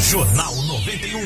Jornal 91.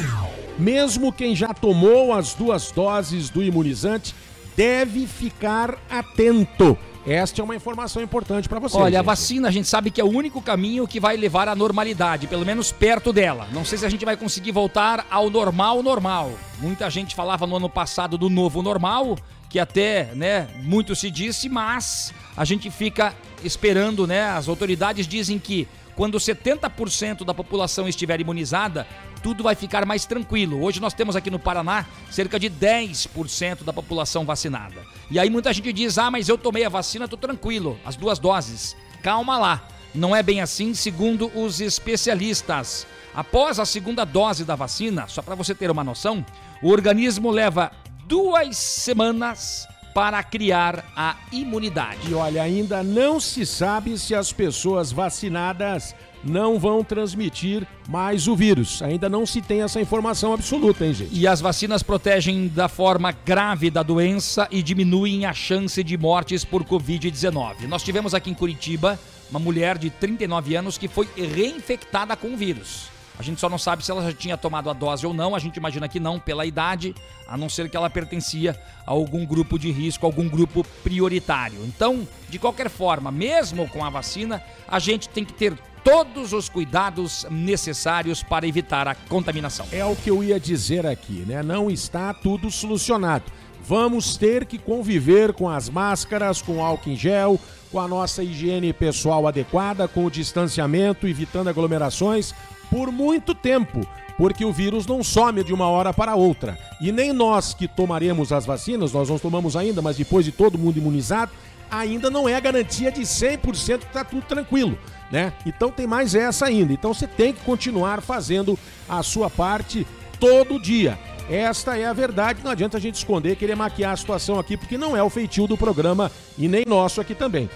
Mesmo quem já tomou as duas doses do imunizante deve ficar atento. Esta é uma informação importante para você. Olha, a gente. vacina a gente sabe que é o único caminho que vai levar à normalidade, pelo menos perto dela. Não sei se a gente vai conseguir voltar ao normal normal. Muita gente falava no ano passado do novo normal, que até, né, muito se disse, mas a gente fica esperando, né? As autoridades dizem que quando 70% da população estiver imunizada, tudo vai ficar mais tranquilo. Hoje nós temos aqui no Paraná cerca de 10% da população vacinada. E aí muita gente diz: "Ah, mas eu tomei a vacina, tô tranquilo, as duas doses". Calma lá. Não é bem assim, segundo os especialistas. Após a segunda dose da vacina, só para você ter uma noção, o organismo leva duas semanas para criar a imunidade. E olha, ainda não se sabe se as pessoas vacinadas não vão transmitir mais o vírus. Ainda não se tem essa informação absoluta, hein, gente? E as vacinas protegem da forma grave da doença e diminuem a chance de mortes por Covid-19. Nós tivemos aqui em Curitiba uma mulher de 39 anos que foi reinfectada com o vírus. A gente só não sabe se ela já tinha tomado a dose ou não, a gente imagina que não, pela idade, a não ser que ela pertencia a algum grupo de risco, algum grupo prioritário. Então, de qualquer forma, mesmo com a vacina, a gente tem que ter todos os cuidados necessários para evitar a contaminação. É o que eu ia dizer aqui, né? Não está tudo solucionado. Vamos ter que conviver com as máscaras, com álcool em gel, com a nossa higiene pessoal adequada, com o distanciamento, evitando aglomerações por muito tempo, porque o vírus não some de uma hora para outra. E nem nós que tomaremos as vacinas, nós não tomamos ainda, mas depois de todo mundo imunizado, ainda não é garantia de 100% que está tudo tranquilo, né? Então tem mais essa ainda. Então você tem que continuar fazendo a sua parte todo dia. Esta é a verdade, não adianta a gente esconder, querer maquiar a situação aqui, porque não é o feitio do programa e nem nosso aqui também.